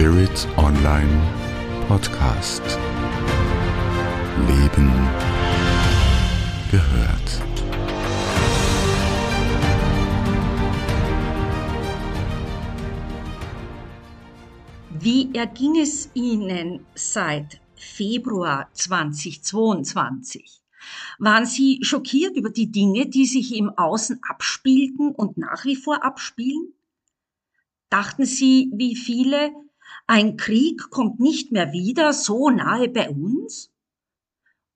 Spirit Online Podcast. Leben gehört. Wie erging es Ihnen seit Februar 2022? Waren Sie schockiert über die Dinge, die sich im Außen abspielten und nach wie vor abspielen? Dachten Sie, wie viele, ein Krieg kommt nicht mehr wieder so nahe bei uns?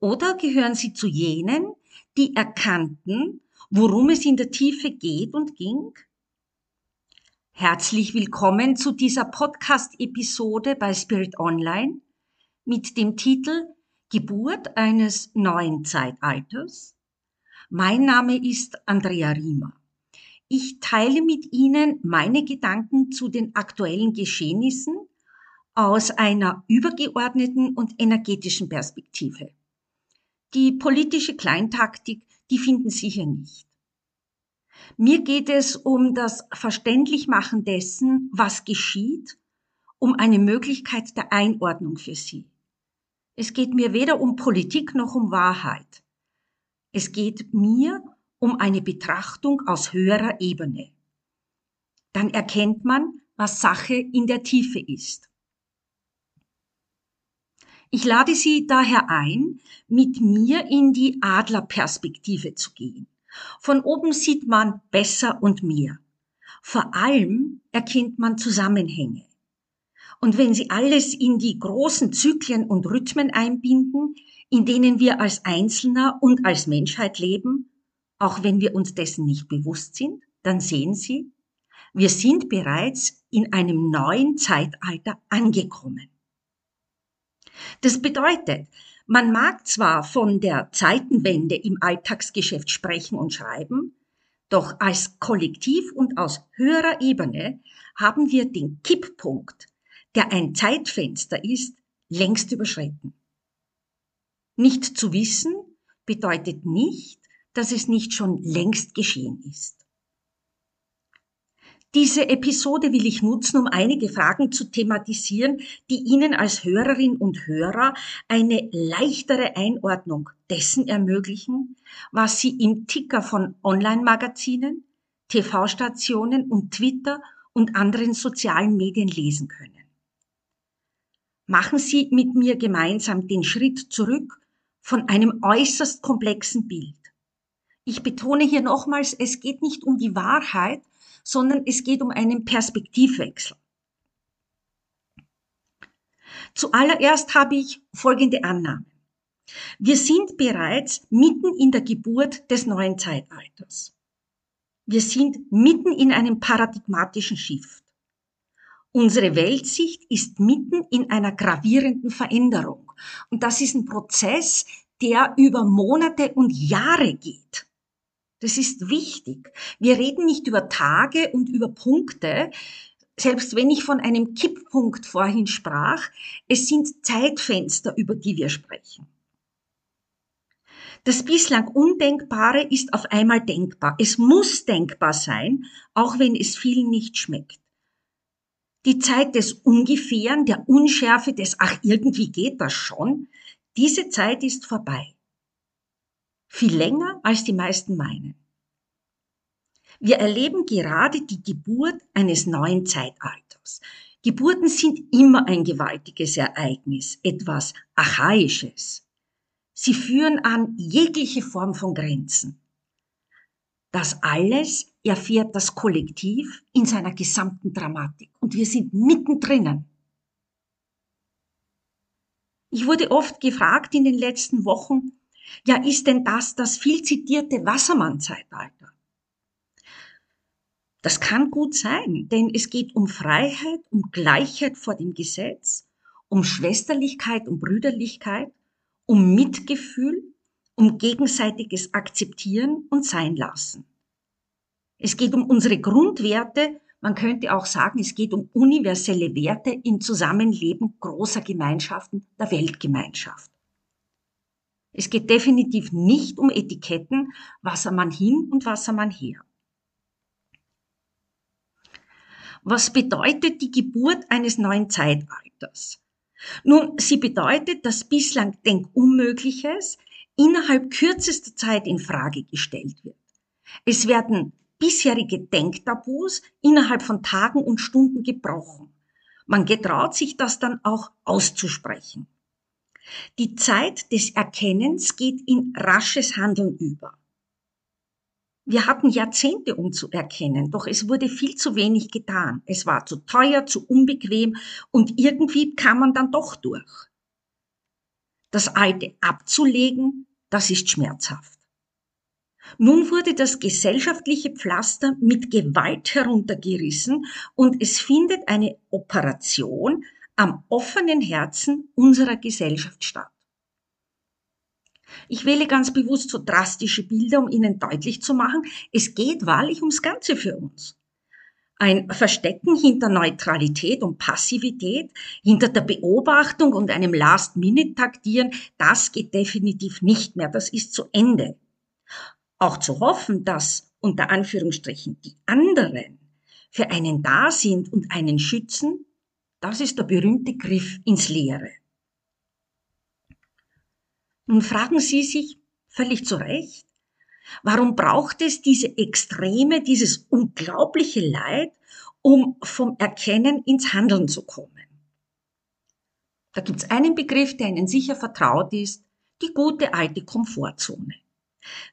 Oder gehören Sie zu jenen, die erkannten, worum es in der Tiefe geht und ging? Herzlich willkommen zu dieser Podcast-Episode bei Spirit Online mit dem Titel Geburt eines neuen Zeitalters. Mein Name ist Andrea Riemer. Ich teile mit Ihnen meine Gedanken zu den aktuellen Geschehnissen aus einer übergeordneten und energetischen Perspektive. Die politische Kleintaktik, die finden Sie hier nicht. Mir geht es um das Verständlichmachen dessen, was geschieht, um eine Möglichkeit der Einordnung für Sie. Es geht mir weder um Politik noch um Wahrheit. Es geht mir um eine Betrachtung aus höherer Ebene. Dann erkennt man, was Sache in der Tiefe ist. Ich lade Sie daher ein, mit mir in die Adlerperspektive zu gehen. Von oben sieht man besser und mehr. Vor allem erkennt man Zusammenhänge. Und wenn Sie alles in die großen Zyklen und Rhythmen einbinden, in denen wir als Einzelner und als Menschheit leben, auch wenn wir uns dessen nicht bewusst sind, dann sehen Sie, wir sind bereits in einem neuen Zeitalter angekommen. Das bedeutet, man mag zwar von der Zeitenwende im Alltagsgeschäft sprechen und schreiben, doch als Kollektiv und aus höherer Ebene haben wir den Kipppunkt, der ein Zeitfenster ist, längst überschritten. Nicht zu wissen bedeutet nicht, dass es nicht schon längst geschehen ist. Diese Episode will ich nutzen, um einige Fragen zu thematisieren, die Ihnen als Hörerin und Hörer eine leichtere Einordnung dessen ermöglichen, was Sie im Ticker von Online-Magazinen, TV-Stationen und Twitter und anderen sozialen Medien lesen können. Machen Sie mit mir gemeinsam den Schritt zurück von einem äußerst komplexen Bild. Ich betone hier nochmals, es geht nicht um die Wahrheit, sondern es geht um einen Perspektivwechsel. Zuallererst habe ich folgende Annahme. Wir sind bereits mitten in der Geburt des neuen Zeitalters. Wir sind mitten in einem paradigmatischen Shift. Unsere Weltsicht ist mitten in einer gravierenden Veränderung. Und das ist ein Prozess, der über Monate und Jahre geht. Das ist wichtig. Wir reden nicht über Tage und über Punkte. Selbst wenn ich von einem Kipppunkt vorhin sprach, es sind Zeitfenster, über die wir sprechen. Das bislang Undenkbare ist auf einmal denkbar. Es muss denkbar sein, auch wenn es vielen nicht schmeckt. Die Zeit des Ungefähren, der Unschärfe, des Ach, irgendwie geht das schon, diese Zeit ist vorbei. Viel länger, als die meisten meinen. Wir erleben gerade die Geburt eines neuen Zeitalters. Geburten sind immer ein gewaltiges Ereignis, etwas Archaisches. Sie führen an jegliche Form von Grenzen. Das alles erfährt das Kollektiv in seiner gesamten Dramatik und wir sind mittendrin. Ich wurde oft gefragt in den letzten Wochen, ja, ist denn das das viel zitierte Wassermann-Zeitalter? Das kann gut sein, denn es geht um Freiheit, um Gleichheit vor dem Gesetz, um Schwesterlichkeit und Brüderlichkeit, um Mitgefühl, um gegenseitiges Akzeptieren und Seinlassen. Es geht um unsere Grundwerte, man könnte auch sagen, es geht um universelle Werte im Zusammenleben großer Gemeinschaften der Weltgemeinschaft. Es geht definitiv nicht um Etiketten, Wassermann hin und Wassermann her. Was bedeutet die Geburt eines neuen Zeitalters? Nun, sie bedeutet, dass bislang Denkunmögliches innerhalb kürzester Zeit in Frage gestellt wird. Es werden bisherige Denktabus innerhalb von Tagen und Stunden gebrochen. Man getraut sich das dann auch auszusprechen. Die Zeit des Erkennens geht in rasches Handeln über. Wir hatten Jahrzehnte, um zu erkennen, doch es wurde viel zu wenig getan. Es war zu teuer, zu unbequem und irgendwie kam man dann doch durch. Das Alte abzulegen, das ist schmerzhaft. Nun wurde das gesellschaftliche Pflaster mit Gewalt heruntergerissen und es findet eine Operation am offenen Herzen unserer Gesellschaft statt. Ich wähle ganz bewusst so drastische Bilder, um Ihnen deutlich zu machen, es geht wahrlich ums Ganze für uns. Ein Verstecken hinter Neutralität und Passivität, hinter der Beobachtung und einem Last-Minute-Taktieren, das geht definitiv nicht mehr. Das ist zu Ende. Auch zu hoffen, dass unter Anführungsstrichen die anderen für einen da sind und einen schützen, das ist der berühmte Griff ins Leere. Nun fragen Sie sich völlig zu Recht, warum braucht es diese Extreme, dieses unglaubliche Leid, um vom Erkennen ins Handeln zu kommen? Da gibt es einen Begriff, der Ihnen sicher vertraut ist, die gute alte Komfortzone.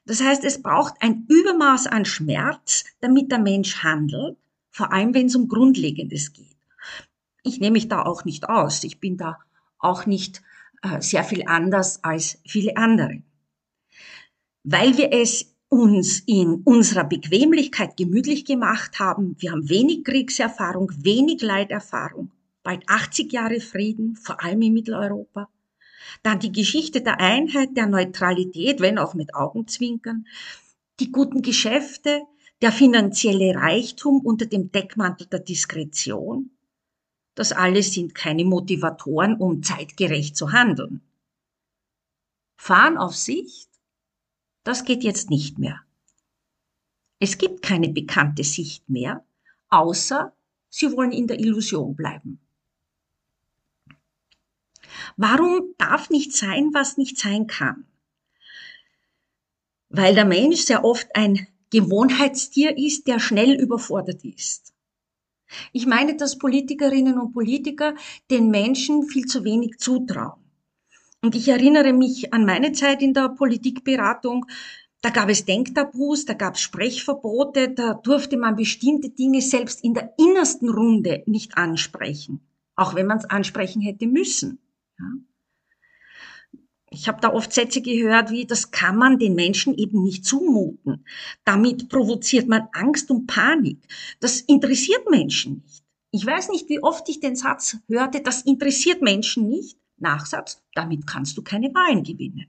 Das heißt, es braucht ein Übermaß an Schmerz, damit der Mensch handelt, vor allem wenn es um Grundlegendes geht. Ich nehme mich da auch nicht aus. Ich bin da auch nicht äh, sehr viel anders als viele andere. Weil wir es uns in unserer Bequemlichkeit gemütlich gemacht haben, wir haben wenig Kriegserfahrung, wenig Leiterfahrung, bald 80 Jahre Frieden, vor allem in Mitteleuropa. Dann die Geschichte der Einheit, der Neutralität, wenn auch mit Augenzwinkern, die guten Geschäfte, der finanzielle Reichtum unter dem Deckmantel der Diskretion, das alles sind keine Motivatoren, um zeitgerecht zu handeln. Fahren auf Sicht? Das geht jetzt nicht mehr. Es gibt keine bekannte Sicht mehr, außer Sie wollen in der Illusion bleiben. Warum darf nicht sein, was nicht sein kann? Weil der Mensch sehr oft ein Gewohnheitstier ist, der schnell überfordert ist. Ich meine, dass Politikerinnen und Politiker den Menschen viel zu wenig zutrauen. Und ich erinnere mich an meine Zeit in der Politikberatung. Da gab es Denktabus, da gab es Sprechverbote, da durfte man bestimmte Dinge selbst in der innersten Runde nicht ansprechen, auch wenn man es ansprechen hätte müssen. Ja? Ich habe da oft Sätze gehört wie, das kann man den Menschen eben nicht zumuten. Damit provoziert man Angst und Panik. Das interessiert Menschen nicht. Ich weiß nicht, wie oft ich den Satz hörte, das interessiert Menschen nicht. Nachsatz, damit kannst du keine Wahlen gewinnen.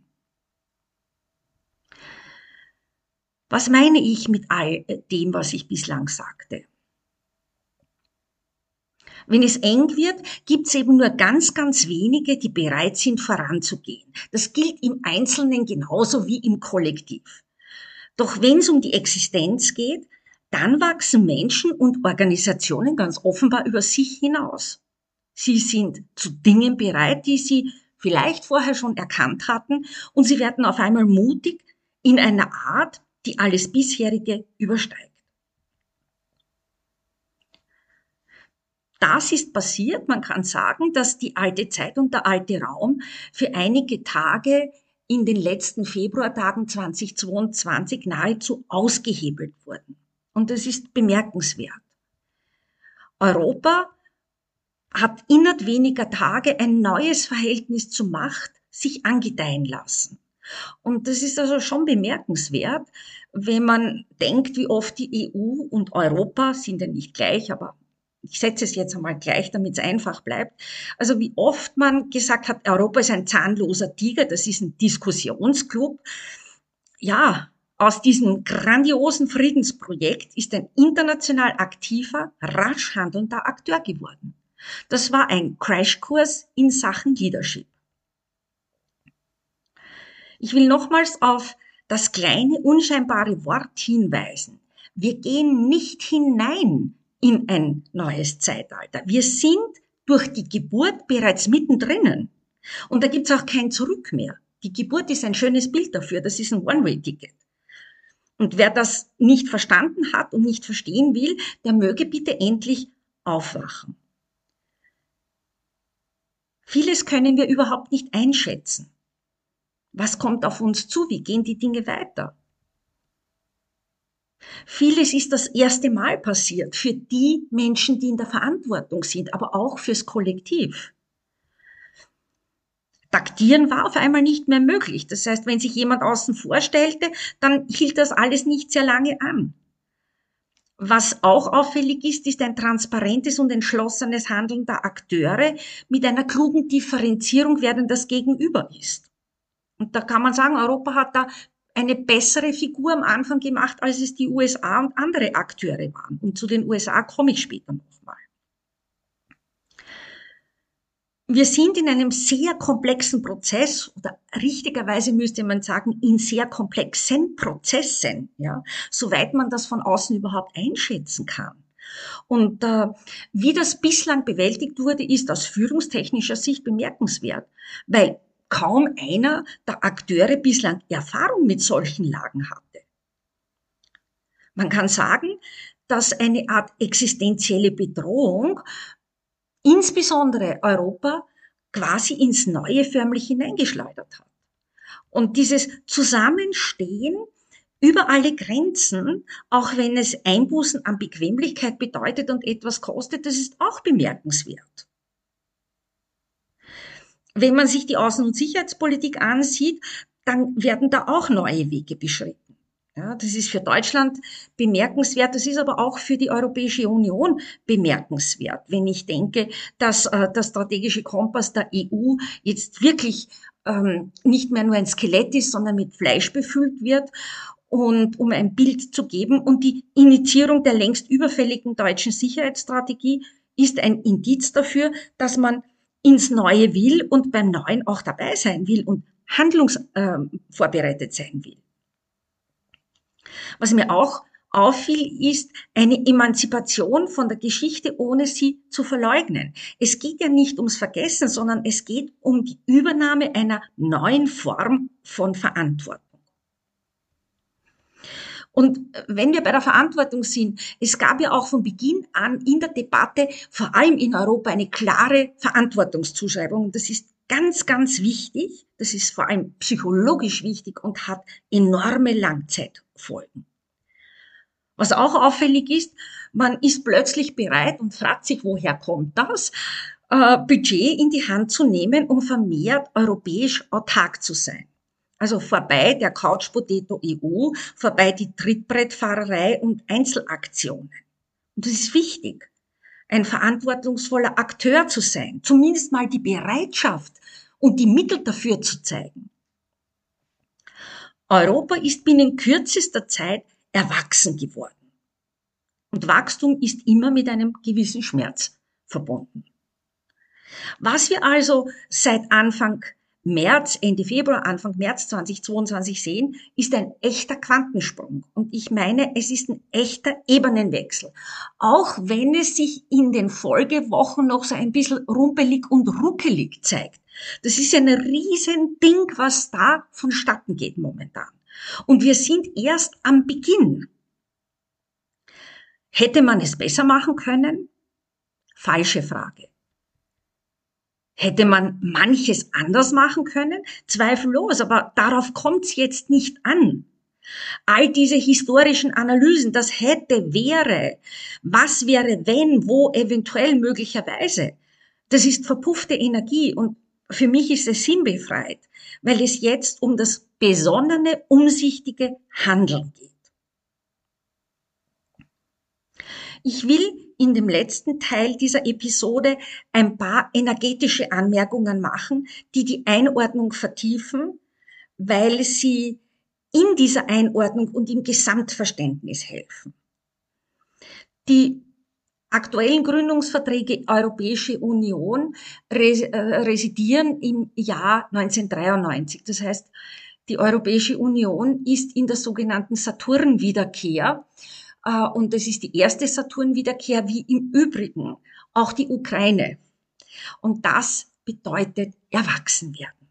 Was meine ich mit all dem, was ich bislang sagte? Wenn es eng wird, gibt es eben nur ganz, ganz wenige, die bereit sind, voranzugehen. Das gilt im Einzelnen genauso wie im Kollektiv. Doch wenn es um die Existenz geht, dann wachsen Menschen und Organisationen ganz offenbar über sich hinaus. Sie sind zu Dingen bereit, die sie vielleicht vorher schon erkannt hatten, und sie werden auf einmal mutig in einer Art, die alles bisherige übersteigt. Das ist passiert. Man kann sagen, dass die alte Zeit und der alte Raum für einige Tage in den letzten Februartagen 2022 nahezu ausgehebelt wurden. Und das ist bemerkenswert. Europa hat innerhalb weniger Tage ein neues Verhältnis zur Macht sich angedeihen lassen. Und das ist also schon bemerkenswert, wenn man denkt, wie oft die EU und Europa sind ja nicht gleich, aber ich setze es jetzt einmal gleich, damit es einfach bleibt. Also wie oft man gesagt hat, Europa ist ein zahnloser Tiger, das ist ein Diskussionsclub. Ja, aus diesem grandiosen Friedensprojekt ist ein international aktiver, rasch handelnder Akteur geworden. Das war ein Crashkurs in Sachen Leadership. Ich will nochmals auf das kleine, unscheinbare Wort hinweisen. Wir gehen nicht hinein in ein neues Zeitalter. Wir sind durch die Geburt bereits mittendrin. Und da gibt's auch kein Zurück mehr. Die Geburt ist ein schönes Bild dafür. Das ist ein One-Way-Ticket. Und wer das nicht verstanden hat und nicht verstehen will, der möge bitte endlich aufwachen. Vieles können wir überhaupt nicht einschätzen. Was kommt auf uns zu? Wie gehen die Dinge weiter? Vieles ist das erste Mal passiert für die Menschen, die in der Verantwortung sind, aber auch fürs Kollektiv. Taktieren war auf einmal nicht mehr möglich. Das heißt, wenn sich jemand außen vorstellte, dann hielt das alles nicht sehr lange an. Was auch auffällig ist, ist ein transparentes und entschlossenes Handeln der Akteure mit einer klugen Differenzierung, wer denn das Gegenüber ist. Und da kann man sagen, Europa hat da eine bessere Figur am Anfang gemacht, als es die USA und andere Akteure waren. Und zu den USA komme ich später nochmal. Wir sind in einem sehr komplexen Prozess oder richtigerweise müsste man sagen in sehr komplexen Prozessen, ja, soweit man das von außen überhaupt einschätzen kann. Und äh, wie das bislang bewältigt wurde, ist aus führungstechnischer Sicht bemerkenswert, weil kaum einer der Akteure bislang Erfahrung mit solchen Lagen hatte. Man kann sagen, dass eine Art existenzielle Bedrohung insbesondere Europa quasi ins Neue förmlich hineingeschleudert hat. Und dieses Zusammenstehen über alle Grenzen, auch wenn es Einbußen an Bequemlichkeit bedeutet und etwas kostet, das ist auch bemerkenswert. Wenn man sich die Außen- und Sicherheitspolitik ansieht, dann werden da auch neue Wege beschritten. Ja, das ist für Deutschland bemerkenswert, das ist aber auch für die Europäische Union bemerkenswert, wenn ich denke, dass äh, der strategische Kompass der EU jetzt wirklich ähm, nicht mehr nur ein Skelett ist, sondern mit Fleisch befüllt wird und um ein Bild zu geben. Und die Initiierung der längst überfälligen deutschen Sicherheitsstrategie ist ein Indiz dafür, dass man ins Neue will und beim Neuen auch dabei sein will und handlungsvorbereitet äh, sein will. Was mir auch auffiel, ist eine Emanzipation von der Geschichte, ohne sie zu verleugnen. Es geht ja nicht ums Vergessen, sondern es geht um die Übernahme einer neuen Form von Verantwortung. Und wenn wir bei der Verantwortung sind, es gab ja auch von Beginn an in der Debatte, vor allem in Europa, eine klare Verantwortungszuschreibung. Das ist ganz, ganz wichtig. Das ist vor allem psychologisch wichtig und hat enorme Langzeitfolgen. Was auch auffällig ist, man ist plötzlich bereit und fragt sich, woher kommt das, äh, Budget in die Hand zu nehmen, um vermehrt europäisch autark zu sein. Also vorbei der Couch Potato EU, vorbei die Trittbrettfahrerei und Einzelaktionen. Und das ist wichtig ein verantwortungsvoller Akteur zu sein, zumindest mal die Bereitschaft und die Mittel dafür zu zeigen. Europa ist binnen kürzester Zeit erwachsen geworden. Und Wachstum ist immer mit einem gewissen Schmerz verbunden. Was wir also seit Anfang März, Ende Februar, Anfang März 2022 sehen, ist ein echter Quantensprung. Und ich meine, es ist ein echter Ebenenwechsel. Auch wenn es sich in den Folgewochen noch so ein bisschen rumpelig und ruckelig zeigt. Das ist ein riesen Ding, was da vonstatten geht momentan. Und wir sind erst am Beginn. Hätte man es besser machen können? Falsche Frage. Hätte man manches anders machen können? Zweifellos, aber darauf kommt es jetzt nicht an. All diese historischen Analysen, das hätte, wäre, was wäre, wenn, wo, eventuell, möglicherweise, das ist verpuffte Energie und für mich ist es sinnbefreit, weil es jetzt um das besonnene, umsichtige Handeln geht. Ich will in dem letzten Teil dieser Episode ein paar energetische Anmerkungen machen, die die Einordnung vertiefen, weil sie in dieser Einordnung und im Gesamtverständnis helfen. Die aktuellen Gründungsverträge Europäische Union äh, residieren im Jahr 1993. Das heißt, die Europäische Union ist in der sogenannten Saturn-Wiederkehr und das ist die erste Saturn-Wiederkehr, wie im Übrigen auch die Ukraine. Und das bedeutet erwachsen werden.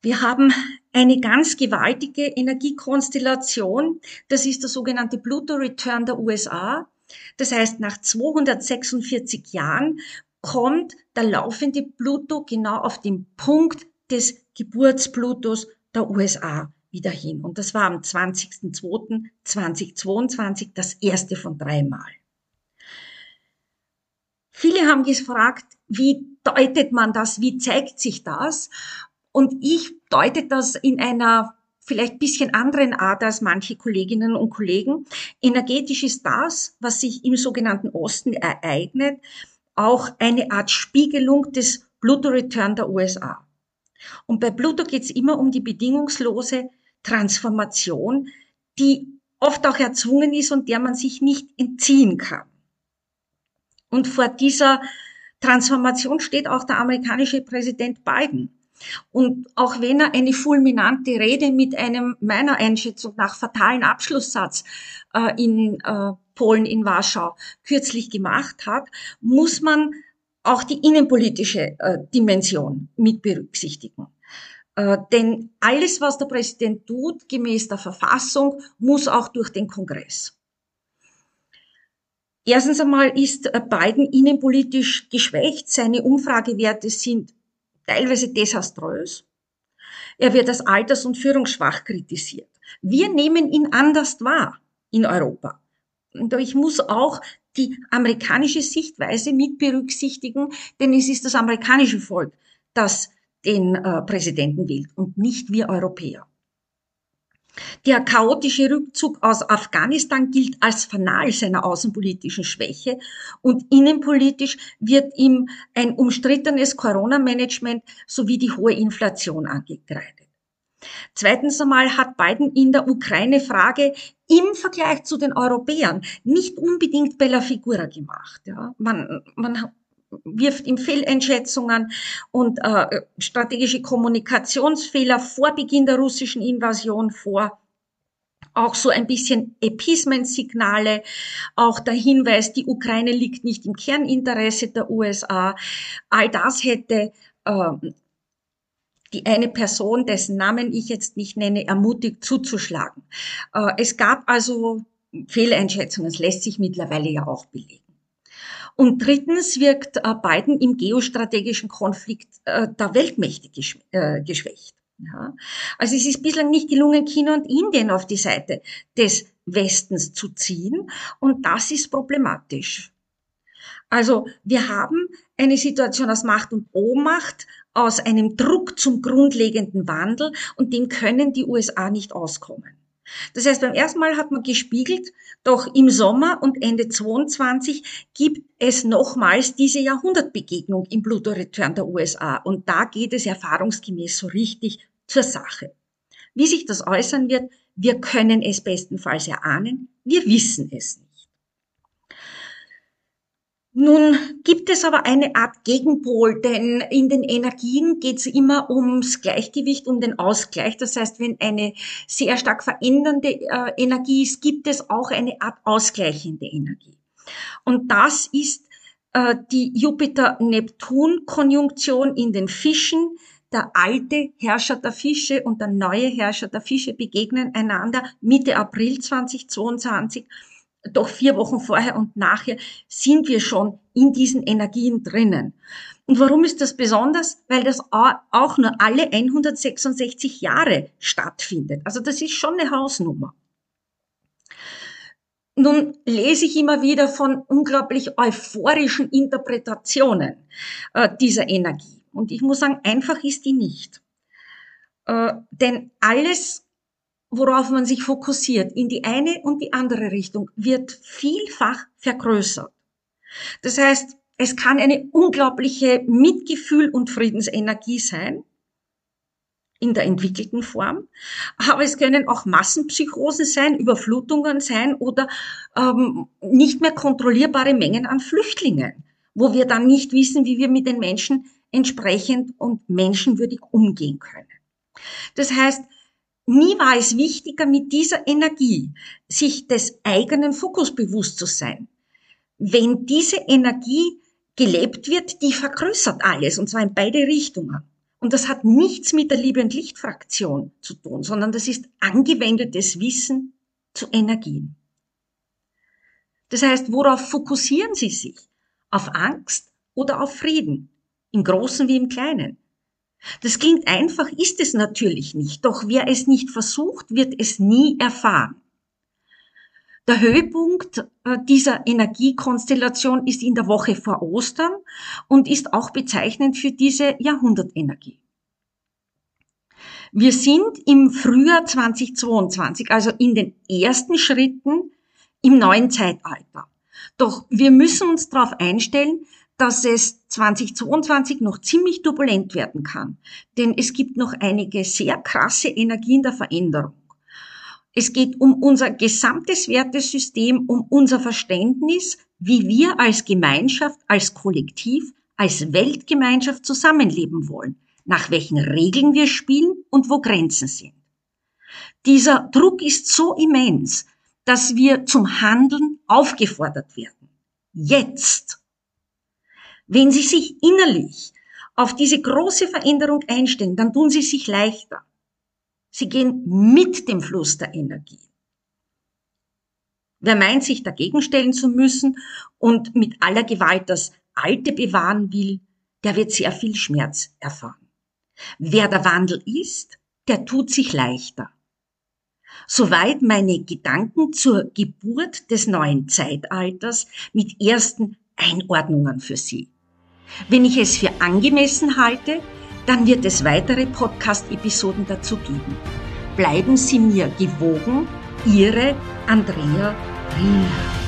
Wir haben eine ganz gewaltige Energiekonstellation. Das ist der sogenannte Pluto Return der USA. Das heißt, nach 246 Jahren kommt der laufende Pluto genau auf den Punkt des Geburtsplutos der USA wieder hin. Und das war am 20.02.2022 das erste von dreimal. Viele haben gefragt, wie deutet man das? Wie zeigt sich das? Und ich deute das in einer vielleicht bisschen anderen Art als manche Kolleginnen und Kollegen. Energetisch ist das, was sich im sogenannten Osten ereignet, auch eine Art Spiegelung des Pluto-Return der USA. Und bei Pluto geht es immer um die bedingungslose Transformation, die oft auch erzwungen ist und der man sich nicht entziehen kann. Und vor dieser Transformation steht auch der amerikanische Präsident Biden. Und auch wenn er eine fulminante Rede mit einem meiner Einschätzung nach fatalen Abschlusssatz äh, in äh, Polen, in Warschau kürzlich gemacht hat, muss man auch die innenpolitische äh, Dimension mit berücksichtigen. Äh, denn alles, was der Präsident tut, gemäß der Verfassung, muss auch durch den Kongress. Erstens einmal ist Biden innenpolitisch geschwächt. Seine Umfragewerte sind teilweise desaströs. Er wird als alters- und führungsschwach kritisiert. Wir nehmen ihn anders wahr in Europa. Und ich muss auch die amerikanische Sichtweise mit berücksichtigen, denn es ist das amerikanische Volk, das den äh, Präsidenten wählt und nicht wir Europäer. Der chaotische Rückzug aus Afghanistan gilt als Fanal seiner außenpolitischen Schwäche und innenpolitisch wird ihm ein umstrittenes Corona-Management sowie die hohe Inflation angekreidet. Zweitens einmal hat Biden in der Ukraine-Frage im Vergleich zu den Europäern nicht unbedingt Bella Figura gemacht. Ja. Man, man wirft ihm Fehleinschätzungen und äh, strategische Kommunikationsfehler vor Beginn der russischen Invasion vor. Auch so ein bisschen Appeasement-Signale, auch der Hinweis, die Ukraine liegt nicht im Kerninteresse der USA. All das hätte äh, die eine Person, dessen Namen ich jetzt nicht nenne, ermutigt zuzuschlagen. Äh, es gab also Fehleinschätzungen, es lässt sich mittlerweile ja auch belegen. Und drittens wirkt äh, Biden im geostrategischen Konflikt äh, der Weltmächte äh, geschwächt. Ja. Also es ist bislang nicht gelungen, China und Indien auf die Seite des Westens zu ziehen und das ist problematisch. Also wir haben eine Situation aus Macht und Ohnmacht, aus einem Druck zum grundlegenden Wandel und dem können die USA nicht auskommen. Das heißt, beim ersten Mal hat man gespiegelt, doch im Sommer und Ende 22 gibt es nochmals diese Jahrhundertbegegnung im Pluto-Return der USA. Und da geht es erfahrungsgemäß so richtig zur Sache. Wie sich das äußern wird, wir können es bestenfalls erahnen, wir wissen es nicht. Nun gibt es aber eine Art Gegenpol, denn in den Energien geht es immer ums Gleichgewicht, um den Ausgleich. Das heißt, wenn eine sehr stark verändernde äh, Energie ist, gibt es auch eine Art ausgleichende Energie. Und das ist äh, die Jupiter-Neptun-Konjunktion in den Fischen. Der alte Herrscher der Fische und der neue Herrscher der Fische begegnen einander Mitte April 2022 doch vier Wochen vorher und nachher sind wir schon in diesen Energien drinnen. Und warum ist das besonders? Weil das auch nur alle 166 Jahre stattfindet. Also das ist schon eine Hausnummer. Nun lese ich immer wieder von unglaublich euphorischen Interpretationen äh, dieser Energie. Und ich muss sagen, einfach ist die nicht. Äh, denn alles worauf man sich fokussiert, in die eine und die andere Richtung, wird vielfach vergrößert. Das heißt, es kann eine unglaubliche Mitgefühl und Friedensenergie sein, in der entwickelten Form. Aber es können auch Massenpsychosen sein, Überflutungen sein oder ähm, nicht mehr kontrollierbare Mengen an Flüchtlingen, wo wir dann nicht wissen, wie wir mit den Menschen entsprechend und menschenwürdig umgehen können. Das heißt, Nie war es wichtiger, mit dieser Energie sich des eigenen Fokus bewusst zu sein. Wenn diese Energie gelebt wird, die vergrößert alles, und zwar in beide Richtungen. Und das hat nichts mit der Liebe- und Lichtfraktion zu tun, sondern das ist angewendetes Wissen zu Energien. Das heißt, worauf fokussieren Sie sich? Auf Angst oder auf Frieden? Im Großen wie im Kleinen? Das klingt einfach, ist es natürlich nicht, doch wer es nicht versucht, wird es nie erfahren. Der Höhepunkt äh, dieser Energiekonstellation ist in der Woche vor Ostern und ist auch bezeichnend für diese Jahrhundertenergie. Wir sind im Frühjahr 2022, also in den ersten Schritten im neuen Zeitalter. Doch wir müssen uns darauf einstellen, dass es 2022 noch ziemlich turbulent werden kann. Denn es gibt noch einige sehr krasse Energien der Veränderung. Es geht um unser gesamtes Wertesystem, um unser Verständnis, wie wir als Gemeinschaft, als Kollektiv, als Weltgemeinschaft zusammenleben wollen, nach welchen Regeln wir spielen und wo Grenzen sind. Dieser Druck ist so immens, dass wir zum Handeln aufgefordert werden. Jetzt. Wenn Sie sich innerlich auf diese große Veränderung einstellen, dann tun Sie sich leichter. Sie gehen mit dem Fluss der Energie. Wer meint, sich dagegen stellen zu müssen und mit aller Gewalt das Alte bewahren will, der wird sehr viel Schmerz erfahren. Wer der Wandel ist, der tut sich leichter. Soweit meine Gedanken zur Geburt des neuen Zeitalters mit ersten Einordnungen für Sie. Wenn ich es für angemessen halte, dann wird es weitere Podcast-Episoden dazu geben. Bleiben Sie mir gewogen, Ihre Andrea Riener.